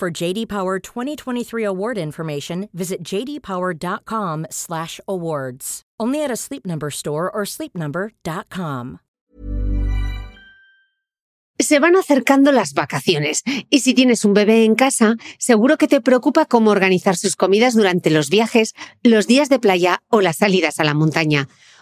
For JD Power 2023 award information, visit jdpower.com/awards. Only at a Sleep Number store or sleepnumber.com. Se van acercando las vacaciones y si tienes un bebé en casa, seguro que te preocupa cómo organizar sus comidas durante los viajes, los días de playa o las salidas a la montaña.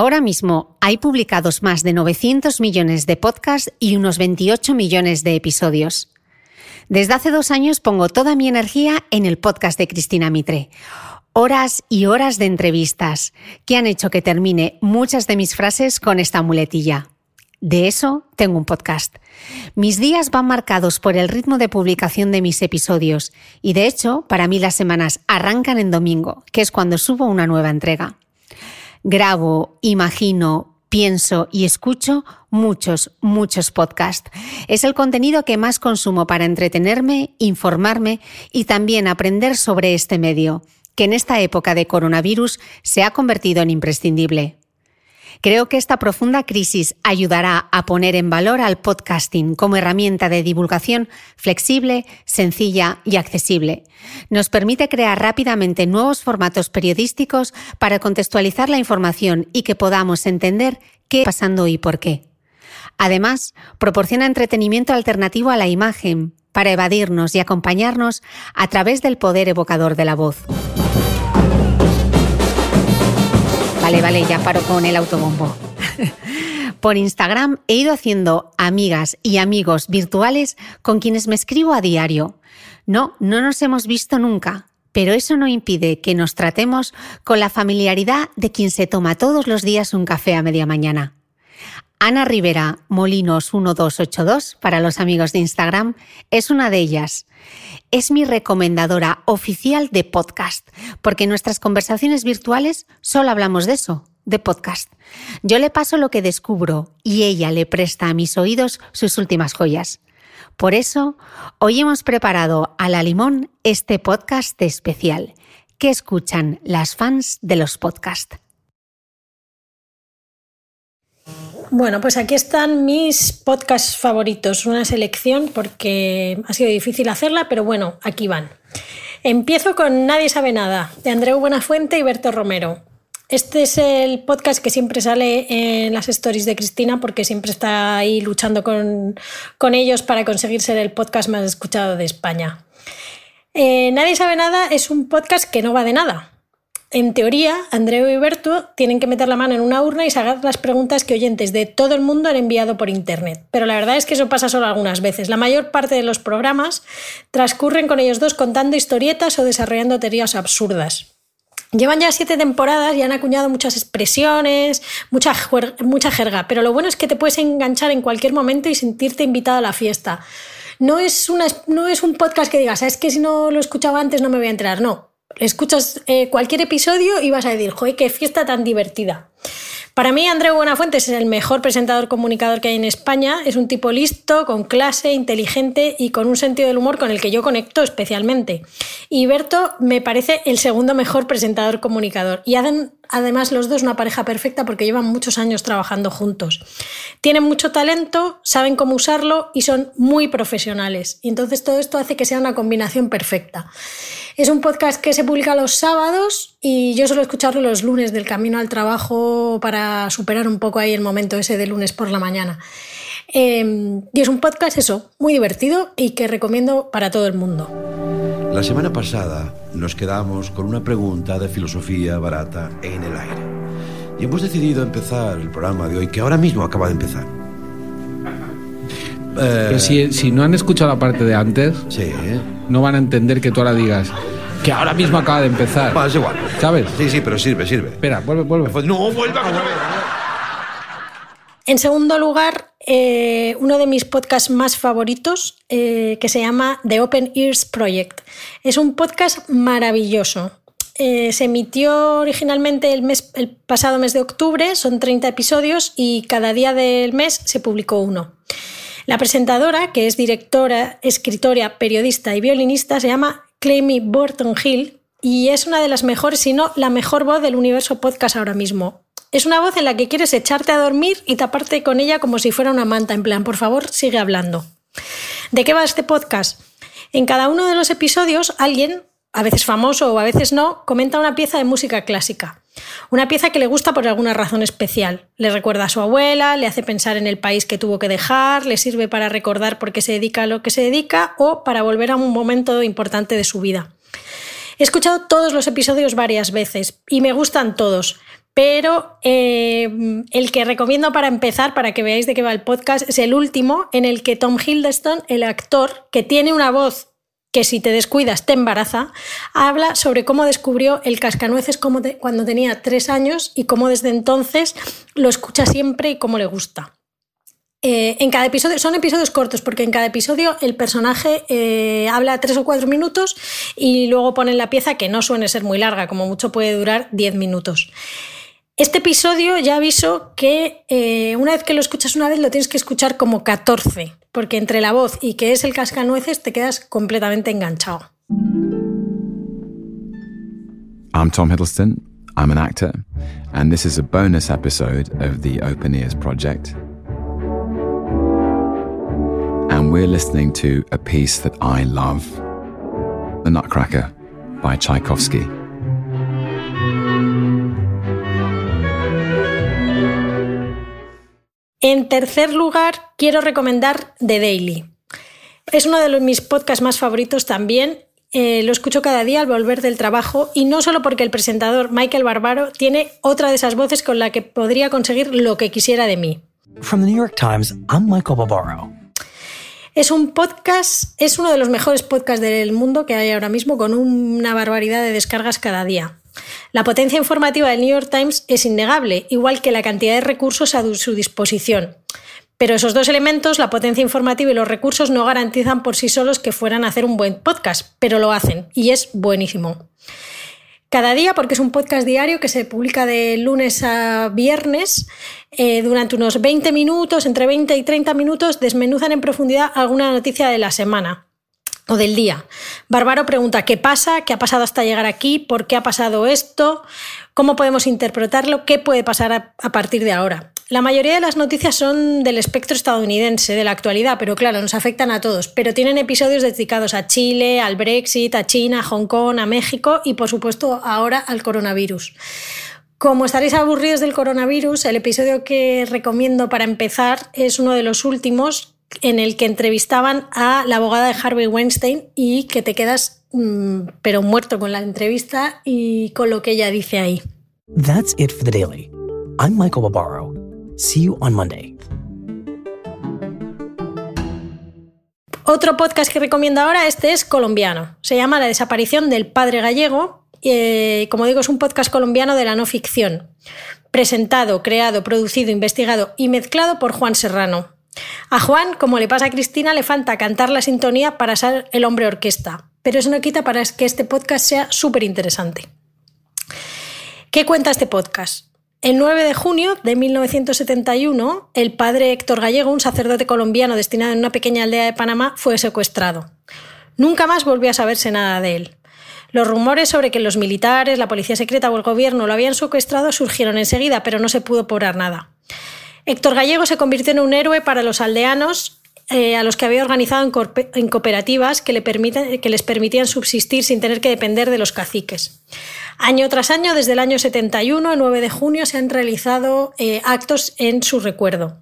Ahora mismo hay publicados más de 900 millones de podcasts y unos 28 millones de episodios. Desde hace dos años pongo toda mi energía en el podcast de Cristina Mitre. Horas y horas de entrevistas que han hecho que termine muchas de mis frases con esta muletilla. De eso tengo un podcast. Mis días van marcados por el ritmo de publicación de mis episodios y de hecho para mí las semanas arrancan en domingo, que es cuando subo una nueva entrega grabo, imagino, pienso y escucho muchos, muchos podcasts. Es el contenido que más consumo para entretenerme, informarme y también aprender sobre este medio, que en esta época de coronavirus se ha convertido en imprescindible. Creo que esta profunda crisis ayudará a poner en valor al podcasting como herramienta de divulgación flexible, sencilla y accesible. Nos permite crear rápidamente nuevos formatos periodísticos para contextualizar la información y que podamos entender qué está pasando y por qué. Además, proporciona entretenimiento alternativo a la imagen para evadirnos y acompañarnos a través del poder evocador de la voz. Vale, vale, ya paro con el autobombo. Por Instagram he ido haciendo amigas y amigos virtuales con quienes me escribo a diario. No, no nos hemos visto nunca, pero eso no impide que nos tratemos con la familiaridad de quien se toma todos los días un café a media mañana. Ana Rivera Molinos 1282 para los amigos de Instagram es una de ellas. Es mi recomendadora oficial de podcast, porque en nuestras conversaciones virtuales solo hablamos de eso, de podcast. Yo le paso lo que descubro y ella le presta a mis oídos sus últimas joyas. Por eso, hoy hemos preparado a la limón este podcast especial que escuchan las fans de los podcasts. Bueno, pues aquí están mis podcasts favoritos, una selección porque ha sido difícil hacerla, pero bueno, aquí van. Empiezo con Nadie sabe nada, de Andreu Buenafuente y Berto Romero. Este es el podcast que siempre sale en las stories de Cristina porque siempre está ahí luchando con, ellos para conseguir ser el podcast más escuchado de España. Eh, Nadie sabe nada es un podcast que no va de nada En teoría, Andreu y Berto tienen que meter la mano en una urna y sacar las preguntas que oyentes de todo el mundo han enviado por Internet. Pero la verdad es que eso pasa solo algunas veces. La mayor parte de los programas transcurren con ellos dos contando historietas o desarrollando teorías absurdas. Llevan ya siete temporadas y han acuñado muchas expresiones, mucha, jerga, pero lo bueno es que te puedes enganchar en cualquier momento y sentirte invitado a la fiesta. No es, una, no es un podcast que digas, es que si no lo escuchaba antes no me voy a enterar. No, escuchas eh, cualquier episodio y vas a decir, joder, qué fiesta tan divertida. Para mí, Andreu Buenafuentes es el mejor presentador comunicador que hay en España. Es un tipo listo, con clase, inteligente y con un sentido del humor con el que yo conecto especialmente. Y Berto me parece el segundo mejor presentador comunicador. Y hacen además los dos una pareja perfecta porque llevan muchos años trabajando juntos. Tienen mucho talento, saben cómo usarlo y son muy profesionales. Y entonces todo esto hace que sea una combinación perfecta. Es un podcast que se publica los sábados y yo suelo escucharlo los lunes del camino al trabajo para superar un poco ahí el momento ese de lunes por la mañana. Em, y es un podcast eso, muy divertido y que recomiendo para todo el mundo. La semana pasada nos quedamos con una pregunta de filosofía barata en el aire. Y hemos decidido empezar el programa de hoy, que ahora mismo acaba de empezar. Pero si, si no han escuchado la parte de antes, Sí, no van a entender que tú ahora digas que ahora mismo acaba de empezar. Bueno, es igual. ¿Sabes? Sí, sí, pero sirve, sirve. Espera, vuelve, vuelve. No, vuelva otra vez. En segundo lugar, eh, uno de mis podcasts más favoritos, eh, que se llama The Open Ears Project. Es un podcast maravilloso. Eh, se emitió originalmente el, mes, el pasado mes de octubre, son 30 episodios y cada día del mes se publicó uno. La presentadora, que es directora, escritora, periodista y violinista, se llama Clemmy Burton Hill y es una de las mejores, si no la mejor voz del universo podcast ahora mismo. Es una voz en la que quieres echarte a dormir y taparte con ella como si fuera una manta, en plan, por favor, sigue hablando. ¿De qué va este podcast? En cada uno de los episodios, alguien, a veces famoso o a veces no, comenta una pieza de música clásica. Una pieza que le gusta por alguna razón especial. Le recuerda a su abuela, le hace pensar en el país que tuvo que dejar, le sirve para recordar por qué se dedica a lo que se dedica o para volver a un momento importante de su vida. He escuchado todos los episodios varias veces y me gustan todos, pero eh, el que recomiendo para empezar, para que veáis de qué va el podcast, es el último en el que Tom Hiddleston, el actor, que tiene una voz que si te descuidas te embaraza, habla sobre cómo descubrió el cascanueces cuando tenía tres años y cómo desde entonces lo escucha siempre y cómo le gusta. Eh, en cada episodio, son episodios cortos porque en cada episodio el personaje eh, habla tres o cuatro minutos y luego ponen la pieza que no suele ser muy larga, como mucho puede durar 10 minutos. Este episodio ya aviso que eh, una vez que lo escuchas una vez lo tienes que escuchar como 14, porque entre la voz y que es el cascanueces te quedas completamente enganchado. I'm Tom Hiddleston. I'm an actor, and this is a bonus episode of the Open Ears Project. And we're listening to a piece that I love The Nutcracker by Tchaikovsky. En tercer lugar, quiero recomendar The Daily. Es uno de los- mis podcasts más favoritos también. Eh, lo escucho cada día al volver del trabajo y no solo porque el presentador Michael Barbaro tiene otra de esas voces con la que podría conseguir lo que quisiera de mí. From the New York Times, I'm Michael Barbaro. Es un podcast, es uno de los mejores podcasts del mundo que hay ahora mismo, con una barbaridad de descargas cada día. La potencia informativa del New York Times es innegable, igual que la cantidad de recursos a su disposición. Pero esos dos elementos, la potencia informativa y los recursos, no garantizan por sí solos que fueran a hacer un buen podcast, pero lo hacen y es buenísimo. Cada día, porque es un podcast diario que se publica de lunes a viernes, eh, durante unos 20 minutos, entre 20 y 30 minutos, desmenuzan en profundidad alguna noticia de la semana o del día. Bárbaro pregunta qué pasa, qué ha pasado hasta llegar aquí, por qué ha pasado esto, cómo podemos interpretarlo, qué puede pasar a, a partir de ahora. La mayoría de las noticias son del espectro estadounidense, de la actualidad, pero claro, nos afectan a todos. Pero tienen episodios dedicados a Chile, al Brexit, a China, a Hong Kong, a México y, por supuesto, ahora al coronavirus. Como estaréis aburridos del coronavirus, el episodio que recomiendo para empezar es uno de los últimos en el que entrevistaban a la abogada de Harvey Weinstein y que te quedas mm, pero muerto con la entrevista y con lo que ella dice ahí. That's it for the daily. I'm Michael Barbaro. See you on Monday. Otro podcast que recomiendo ahora, este es colombiano. Se llama La desaparición del padre gallego. Eh, como digo, es un podcast colombiano de la no ficción. Presentado, creado, producido, investigado y mezclado por Juan Serrano. A Juan, como le pasa a Cristina, le falta cantar la sintonía para ser el hombre orquesta. Pero eso no quita para que este podcast sea súper interesante. ¿Qué cuenta este podcast? El 9 de junio de 1971, el padre Héctor Gallego, un sacerdote colombiano destinado en una pequeña aldea de Panamá, fue secuestrado. Nunca más volvió a saberse nada de él. Los rumores sobre que los militares, la policía secreta o el gobierno lo habían secuestrado surgieron enseguida, pero no se pudo probar nada. Héctor Gallego se convirtió en un héroe para los aldeanos eh, a los que había organizado en, cooperativas que, le que les permitían subsistir sin tener que depender de los caciques. Año tras año, desde el año 71, el 9 de junio, se han realizado eh, actos en su recuerdo.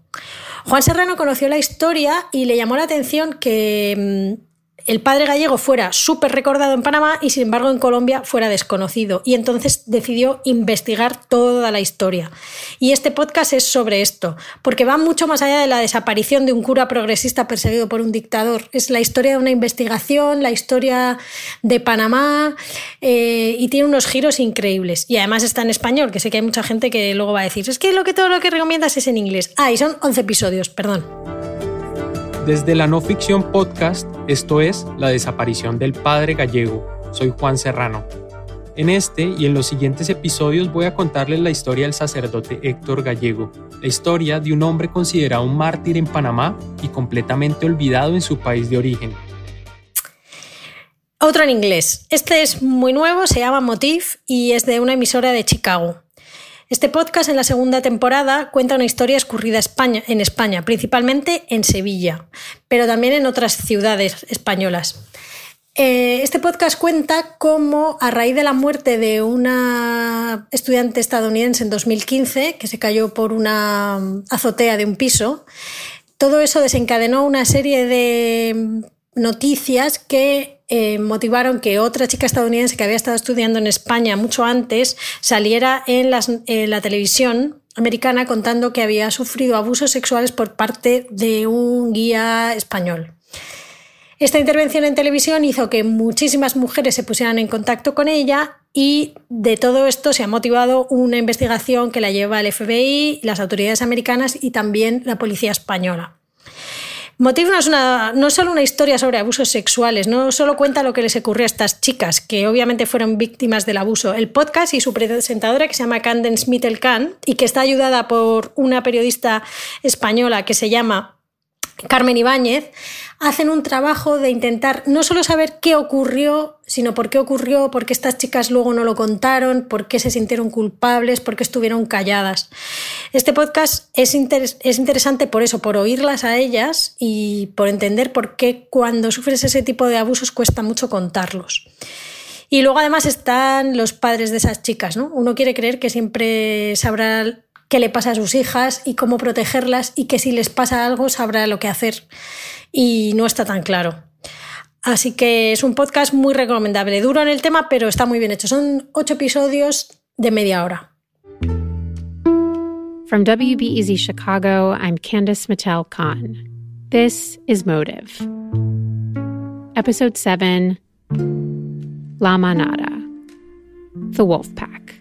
Juan Serrano conoció la historia y le llamó la atención que mm, el padre gallego fuera súper recordado en Panamá y sin embargo en Colombia fuera desconocido. Y entonces decidió investigar toda la historia. Y este podcast es sobre esto, porque va mucho más allá de la desaparición de un cura progresista perseguido por un dictador. Es la historia de una investigación, la historia de Panamá eh, y tiene unos giros increíbles. Y además está en español, que sé que hay mucha gente que luego va a decir, es que, lo que todo lo que recomiendas es en inglés. Ah, y son 11 episodios, perdón. Desde la no ficción podcast, esto es La desaparición del padre gallego. Soy Juan Serrano. En este y en los siguientes episodios voy a contarles la historia del sacerdote Héctor Gallego, la historia de un hombre considerado un mártir en Panamá y completamente olvidado en su país de origen. Otro en inglés. Este es muy nuevo, se llama Motif y es de una emisora de Chicago. Este podcast en la segunda temporada cuenta una historia escurrida en España, principalmente en Sevilla, pero también en otras ciudades españolas. Eh, este podcast cuenta cómo a raíz de la muerte de una estudiante estadounidense en 2015, que se cayó por una azotea de un piso, todo eso desencadenó una serie de noticias que eh, motivaron que otra chica estadounidense que había estado estudiando en España mucho antes saliera en, la televisión americana contando que había sufrido abusos sexuales por parte de un guía español. Esta intervención en televisión hizo que muchísimas mujeres se pusieran en contacto con ella y de todo esto se ha motivado una investigación que la lleva el FBI, las autoridades americanas y también la policía española. Motif no es una, no solo una historia sobre abusos sexuales, no solo cuenta lo que les ocurrió a estas chicas, que obviamente fueron víctimas del abuso. El podcast y su presentadora, que se llama Candence Mittelkan, y que está ayudada por una periodista española que se llama Carmen Ibáñez, hacen un trabajo de intentar no solo saber qué ocurrió, sino por qué ocurrió, por qué estas chicas luego no lo contaron, por qué se sintieron culpables, por qué estuvieron calladas. Este podcast es, es interesante por eso, por oírlas a ellas y por entender por qué cuando sufres ese tipo de abusos cuesta mucho contarlos. Y luego además están los padres de esas chicas, ¿no? Uno quiere creer que siempre sabrá qué le pasa a sus hijas y cómo protegerlas y que si les pasa algo sabrá lo que hacer y no está tan claro. Así que es un podcast muy recomendable, duro en el tema, pero está muy bien hecho. Son ocho episodios de media hora. From WBEZ Chicago, I'm Candice Mattel Khan. This is Motive. Episode 7 La Manada, The Wolf Pack.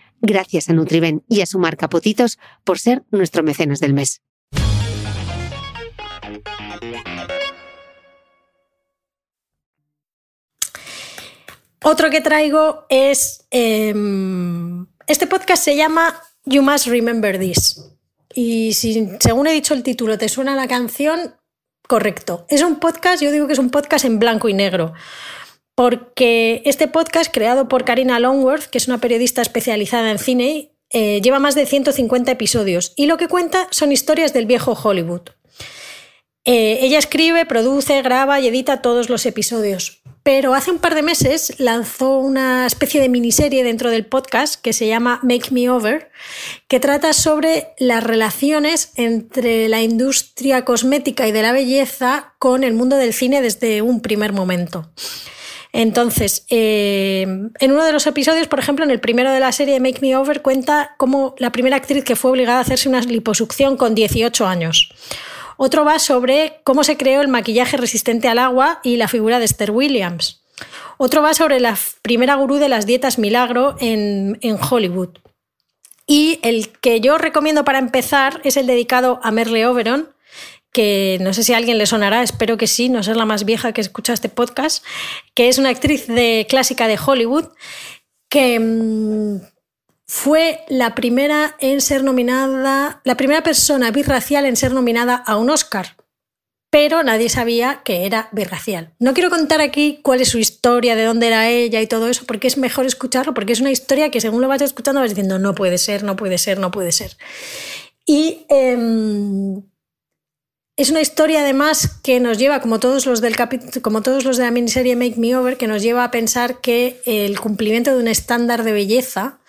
Gracias a Nutriben y a su marca Potitos por ser nuestro mecenas del mes. Otro que traigo es. eh, este podcast se llama You Must Remember This. Y si, según he dicho el título, te suena la canción, correcto. Es un podcast, yo digo que es un podcast en blanco y negro. Porque este podcast, creado por Karina Longworth, que es una periodista especializada en cine, eh, lleva más de 150 episodios. Y lo que cuenta son historias del viejo Hollywood. Eh, ella escribe, produce, graba y edita todos los episodios. Pero hace un par de meses lanzó una especie de miniserie dentro del podcast que se llama Make Me Over, que trata sobre las relaciones entre la industria cosmética y de la belleza con el mundo del cine desde un primer momento. Entonces, eh, en uno de los episodios, por ejemplo, en el primero de la serie Make Me Over, cuenta cómo la primera actriz que fue obligada a hacerse una liposucción con 18 años. Otro va sobre cómo se creó el maquillaje resistente al agua y la figura de Esther Williams. Otro va sobre la primera gurú de las dietas milagro en, en Hollywood. Y el que yo recomiendo para empezar es el dedicado a Merle Oberon, que no sé si a alguien le sonará, espero que sí, no ser la más vieja que escucha este podcast, que es una actriz de, clásica de Hollywood, que mmm, fue la primera en ser nominada, la primera persona birracial en ser nominada a un Oscar, pero nadie sabía que era birracial. No quiero contar aquí cuál es su historia, de dónde era ella y todo eso, porque es mejor escucharlo, porque es una historia que según lo vas escuchando vas diciendo, no puede ser, no puede ser, no puede ser. Y eh, es una historia además que nos lleva, como todos los del como todos los de la miniserie Make Me Over, que nos lleva a pensar que el cumplimiento de un estándar de belleza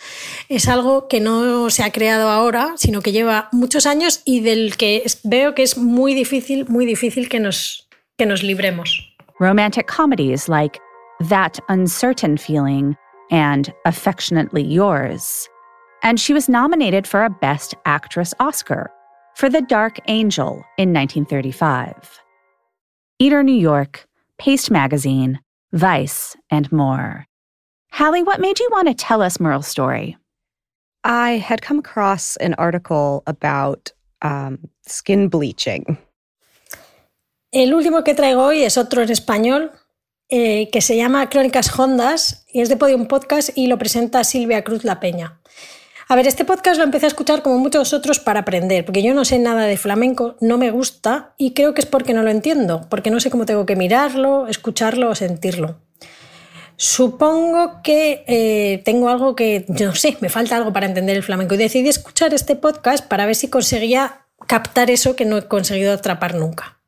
es algo que no se ha creado ahora, sino que lleva muchos años y del que veo que es muy difícil, muy difícil que nos, que nos libremos. Romantic comedies like That Uncertain Feeling and Affectionately Yours. And she was nominated for a Best Actress Oscar for The Dark Angel in 1935. Eater New York, Paste Magazine, Vice, and more. Hallie, what made you want to tell us Merle's story? I had come across an article about um, skin bleaching. El último que traigo hoy es otro en español eh, que se llama Crónicas Hondas y es de Podium Podcast y lo presenta Silvia Cruz La Peña. A ver, este podcast lo empecé a escuchar como muchos otros para aprender, porque yo no sé nada de flamenco, no me gusta y creo que es porque no lo entiendo, porque no sé cómo tengo que mirarlo, escucharlo o sentirlo. Supongo que eh, tengo algo que, no sé, me falta algo para entender el flamenco y decidí escuchar este podcast para ver si conseguía captar eso que no he conseguido atrapar nunca.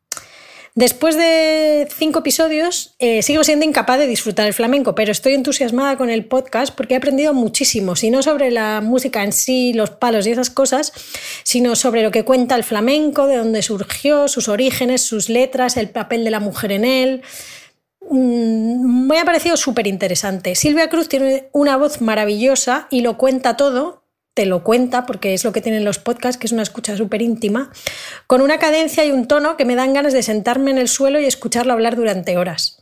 Después de cinco episodios, eh, sigo siendo incapaz de disfrutar el flamenco, pero estoy entusiasmada con el podcast porque he aprendido muchísimo, si no sobre la música en sí, los palos y esas cosas, sino sobre lo que cuenta el flamenco, de dónde surgió, sus orígenes, sus letras, el papel de la mujer en él. Mm, me ha parecido súper interesante. Silvia Cruz tiene una voz maravillosa y lo cuenta todo te lo cuenta, porque es lo que tienen los podcasts, que es una escucha súper íntima, con una cadencia y un tono que me dan ganas de sentarme en el suelo y escucharlo hablar durante horas.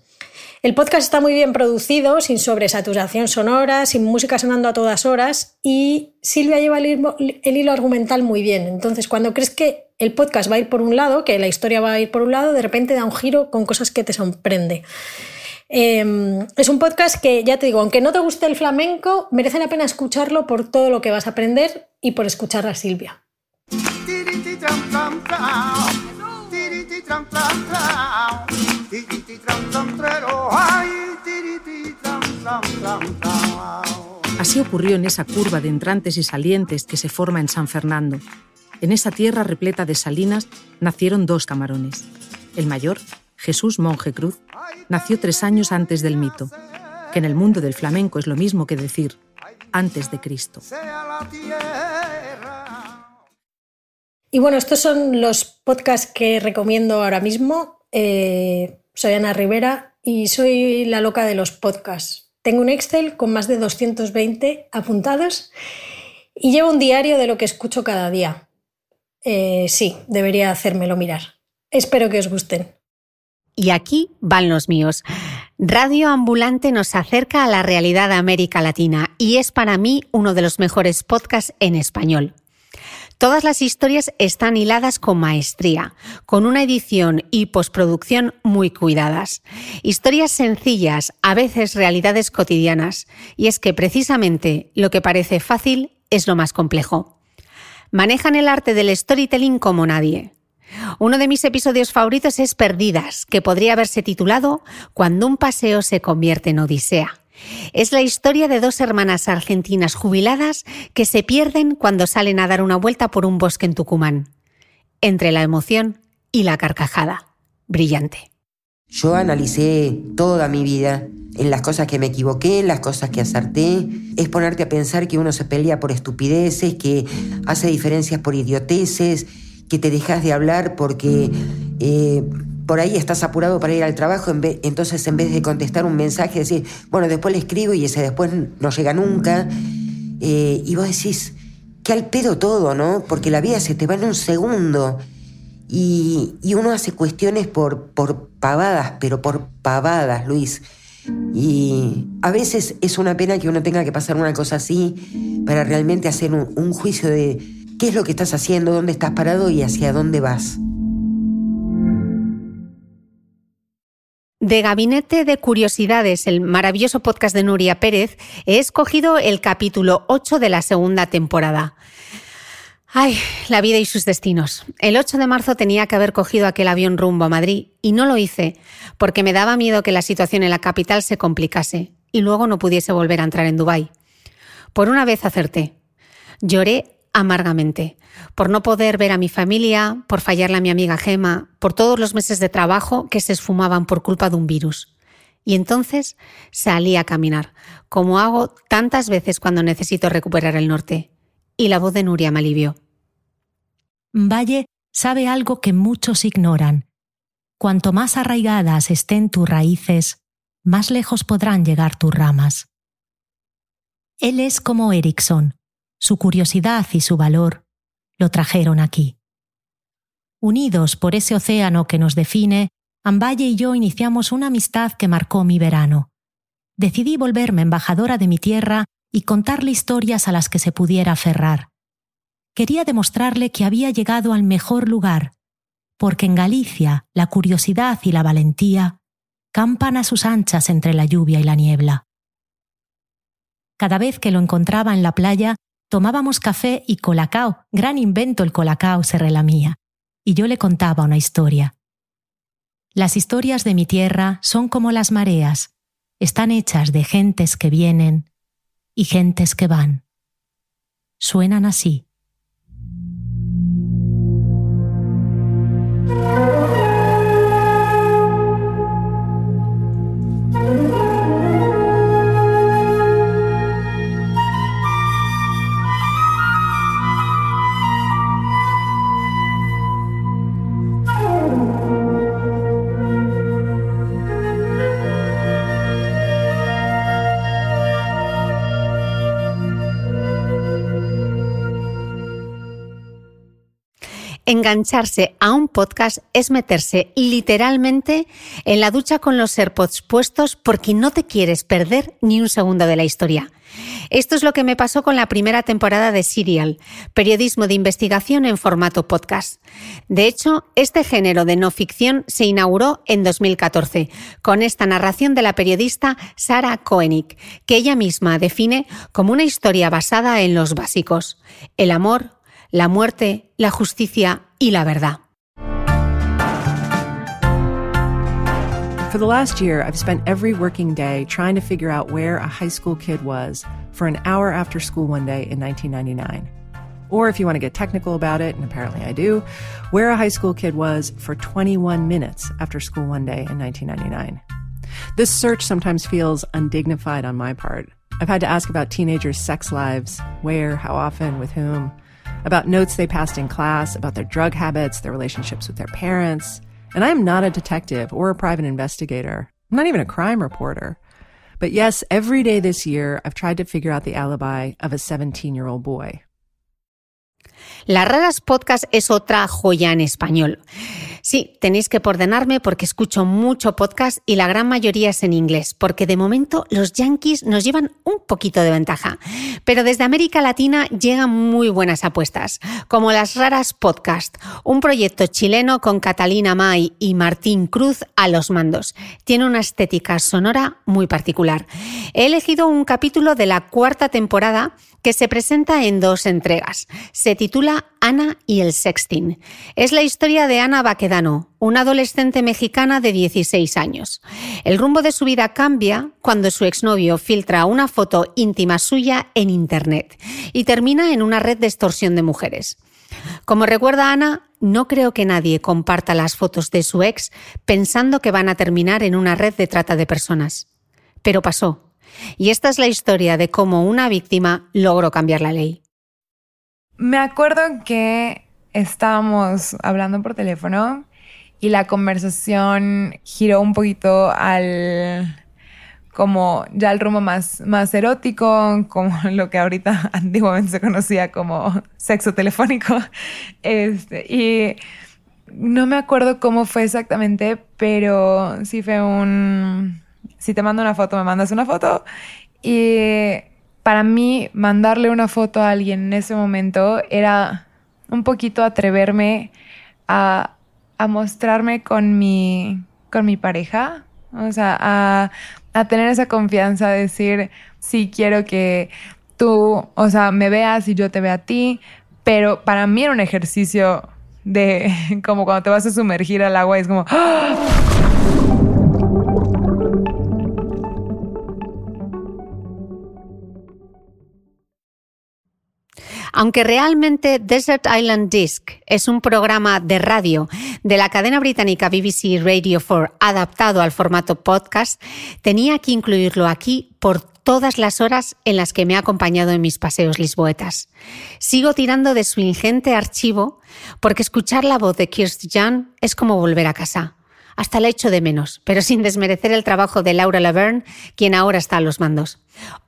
El podcast está muy bien producido, sin sobresaturación sonora, sin música sonando a todas horas y Silvia lleva el hilo, argumental muy bien. Entonces, cuando crees que el podcast va a ir por un lado, que la historia va a ir por un lado, de repente da un giro con cosas que te sorprende. Em, es un podcast que, ya te digo, aunque no te guste el flamenco, merece la pena escucharlo por todo lo que vas a aprender y por escuchar a Silvia. Así ocurrió en esa curva de entrantes y salientes que se forma en San Fernando. En esa tierra repleta de salinas nacieron dos camarones. El mayor, Jesús Monje Cruz, nació tres años antes del mito, que en el mundo del flamenco es lo mismo que decir antes de Cristo. Y bueno, estos son los podcasts que recomiendo ahora mismo. Eh, soy Ana Rivera y soy la loca de los podcasts. Tengo un Excel con más de 220 apuntados y llevo un diario de lo que escucho cada día. Eh, sí, debería hacérmelo mirar. Espero que os gusten. Y aquí van los míos. Radio Ambulante nos acerca a la realidad de América Latina y es para mí uno de los mejores podcasts en español. Todas las historias están hiladas con maestría, con una edición y postproducción muy cuidadas. Historias sencillas, a veces realidades cotidianas. Y es que precisamente lo que parece fácil es lo más complejo. Manejan el arte del storytelling como nadie. Uno de mis episodios favoritos es Perdidas, que podría haberse titulado Cuando un paseo se convierte en Odisea. Es la historia de dos hermanas argentinas jubiladas que se pierden cuando salen a dar una vuelta por un bosque en Tucumán. Entre la emoción y la carcajada. Brillante. Yo analicé toda mi vida en las cosas que me equivoqué, en las cosas que acerté. Es ponerte a pensar que uno se pelea por estupideces, que hace diferencias por idioteces, que te dejas de hablar porque eh, por ahí estás apurado para ir al trabajo, entonces en vez de contestar un mensaje, decir, bueno, después le escribo y ese después no llega nunca. Eh, y vos decís, que al pedo todo, ¿no? Porque la vida se te va en un segundo. Y, uno hace cuestiones por, por pavadas, pero por pavadas, Luis. Y a veces es una pena que uno tenga que pasar una cosa así para realmente hacer un juicio de qué es lo que estás haciendo, dónde estás parado y hacia dónde vas. De Gabinete de Curiosidades, el maravilloso podcast de Nuria Pérez, he escogido el capítulo 8 de la segunda temporada. Ay, la vida y sus destinos. El 8 de marzo tenía que haber cogido aquel avión rumbo a Madrid y no lo hice porque me daba miedo que la situación en la capital se complicase y luego no pudiese volver a entrar en Dubái. Por una vez acerté. Lloré amargamente, por no poder ver a mi familia, por fallarle a mi amiga Gema, por todos los meses de trabajo que se esfumaban por culpa de un virus. Y entonces salí a caminar, como hago tantas veces cuando necesito recuperar el norte. Y la voz de Nuria me alivió. Valle sabe algo que muchos ignoran. Cuanto más arraigadas estén tus raíces, más lejos podrán llegar tus ramas. Él es como Erickson, su curiosidad y su valor lo trajeron aquí. Unidos por ese océano que nos define, Ambaye y yo iniciamos una amistad que marcó mi verano. Decidí volverme embajadora de mi tierra y contarle historias a las que se pudiera aferrar. Quería demostrarle que había llegado al mejor lugar, porque en Galicia la curiosidad y la valentía campan a sus anchas entre la lluvia y la niebla. Cada vez que lo encontraba en la playa, tomábamos café y colacao, gran invento el colacao, se relamía, y yo le contaba una historia. Las historias de mi tierra son como las mareas, están hechas de gentes que vienen y gentes que van. Suenan así. Engancharse a un podcast es meterse literalmente en la ducha con los AirPods puestos porque no te quieres perder ni un segundo de la historia. Esto es lo que me pasó con la primera temporada de Serial, periodismo de investigación en formato podcast. De hecho, este género de no ficción se inauguró en 2014 con esta narración de la periodista Sarah Koenig, que ella misma define como una historia basada en los básicos, el amor, la muerte, la justicia y la verdad. For the last year, I've spent every working day trying to figure out where a high school kid was for an hour after school one day in 1999. Or if you want to get technical about it, and apparently I do, where a high school kid was for 21 minutes after school one day in 1999. This search sometimes feels undignified on my part. I've had to ask about teenagers' sex lives, where, how often, with whom, about notes they passed in class, about their drug habits, their relationships with their parents. And I'm not a detective or a private investigator. I'm not even a crime reporter. But yes, every day this year, I've tried to figure out the alibi of a 17 year old boy. Las Raras Podcast es otra joya en español. Sí, tenéis que ordenarme porque escucho mucho podcast y la gran mayoría es en inglés, porque de momento los yankees nos llevan un poquito de ventaja. Pero desde América Latina llegan muy buenas apuestas, como las Raras Podcast, un proyecto chileno con Catalina May y Martín Cruz a los mandos. Tiene una estética sonora muy particular. He elegido un capítulo de la cuarta temporada que se presenta en dos entregas. Se titula Ana y el sexting. Es la historia de Ana Baquedano, una adolescente mexicana de 16 años. El rumbo de su vida cambia cuando su exnovio filtra una foto íntima suya en Internet y termina en una red de extorsión de mujeres. Como recuerda Ana, no creo que nadie comparta las fotos de su ex pensando que van a terminar en una red de trata de personas. Pero pasó y esta es la historia de cómo una víctima logró cambiar la ley. Me acuerdo que estábamos hablando por teléfono y la conversación giró un poquito al como ya el rumbo más, más erótico, como lo que ahorita antiguamente se conocía como sexo telefónico. Este, y no me acuerdo cómo fue exactamente, pero sí fue un si te mando una foto, me mandas una foto. Y para mí, mandarle una foto a alguien en ese momento era un poquito atreverme a, mostrarme con mi, con mi pareja. O sea, a, a tener esa confianza, de decir, sí quiero que tú, o sea, me veas y yo te vea a ti. Pero para mí era un ejercicio de como cuando te vas a sumergir al agua, es como... ¡ah! Aunque realmente Desert Island Disc es un programa de radio de la cadena británica BBC Radio 4 adaptado al formato podcast, tenía que incluirlo aquí por todas las horas en las que me ha acompañado en mis paseos lisboetas. Sigo tirando de su ingente archivo porque escuchar la voz de Kirsty Jan es como volver a casa. Hasta la echo de menos, pero sin desmerecer el trabajo de Laura Laverne, quien ahora está a los mandos.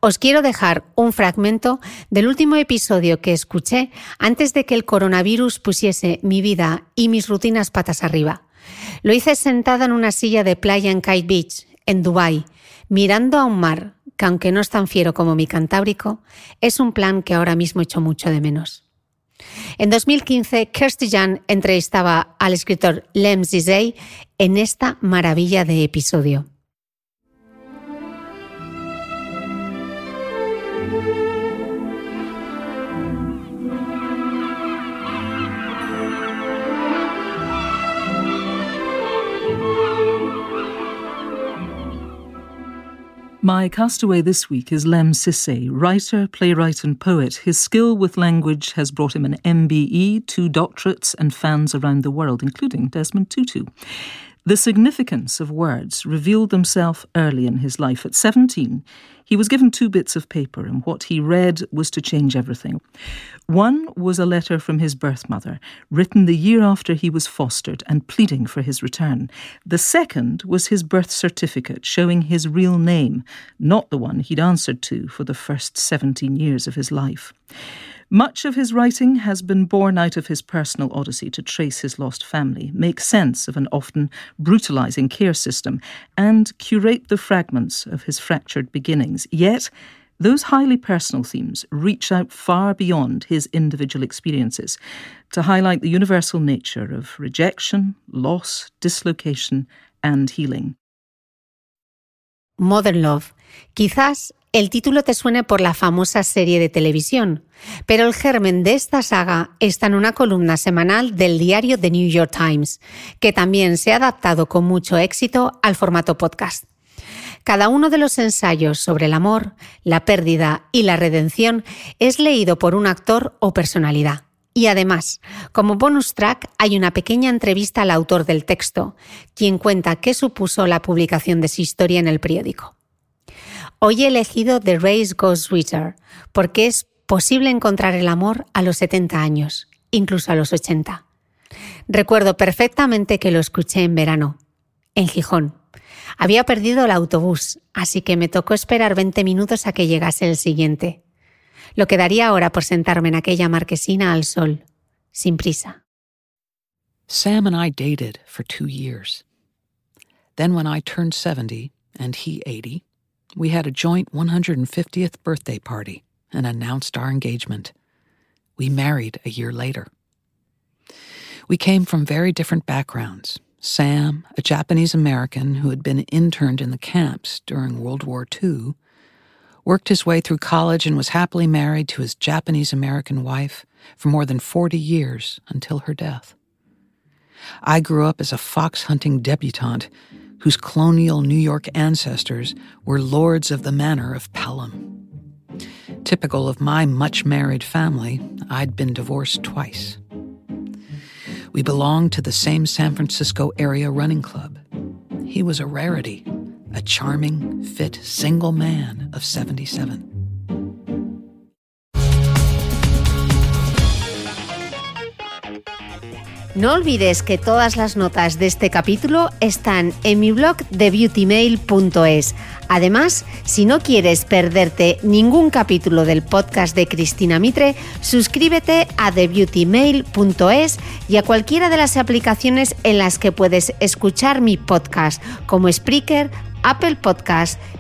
Os quiero dejar un fragmento del último episodio que escuché antes de que el coronavirus pusiese mi vida y mis rutinas patas arriba. Lo hice sentada en una silla de playa en Kite Beach, en Dubái, mirando a un mar que aunque no es tan fiero como mi Cantábrico, es un plan que ahora mismo echo mucho de menos. En 2015, Kirsty Jan entrevistaba al escritor Lem Zizay en esta maravilla de episodio. My castaway this week is Lem Sisse, writer, playwright, and poet. His skill with language has brought him an MBE, two doctorates, and fans around the world, including Desmond Tutu. The significance of words revealed themselves early in his life. At 17, he was given two bits of paper, and what he read was to change everything. One was a letter from his birth mother, written the year after he was fostered and pleading for his return. The second was his birth certificate showing his real name, not the one he'd answered to for the first 17 years of his life. Much of his writing has been born out of his personal odyssey to trace his lost family, make sense of an often brutalizing care system, and curate the fragments of his fractured beginnings. Yet, those highly personal themes reach out far beyond his individual experiences to highlight the universal nature of rejection, loss, dislocation, and healing. Modern Love. Quizás el título te suene por la famosa serie de televisión, pero el germen de esta saga está en una columna semanal del diario The New York Times, que también se ha adaptado con mucho éxito al formato podcast. Cada uno de los ensayos sobre el amor, la pérdida y la redención es leído por un actor o personalidad. Y además, como bonus track hay una pequeña entrevista al autor del texto, quien cuenta qué supuso la publicación de su historia en el periódico. Hoy he elegido The Race Goes Sweeter porque es posible encontrar el amor a los 70 años, incluso a los 80. Recuerdo perfectamente que lo escuché en verano, en Gijón. Había perdido el autobús, así que me tocó esperar 20 minutos a que llegase el siguiente. Lo que daría ahora por sentarme en aquella marquesina al sol, sin prisa. Sam and I dated for two years. Then, when I turned 70 and he 80, we had a joint 150th birthday party and announced our engagement. We married a year later. We came from very different backgrounds. Sam, a Japanese American who had been interned in the camps during World War II, worked his way through college and was happily married to his Japanese American wife for more than 40 years until her death. I grew up as a fox hunting debutante whose colonial New York ancestors were lords of the manor of Pelham. Typical of my much married family, I'd been divorced twice. We belonged to the same San Francisco area running club. He was a rarity, a charming, fit, single man of 77. No olvides que todas las notas de este capítulo están en mi blog de beautymail.es. Además, si no quieres perderte ningún capítulo del podcast de Cristina Mitre, suscríbete a thebeautymail.es y a cualquiera de las aplicaciones en las que puedes escuchar mi podcast, como Spreaker, Apple Podcast,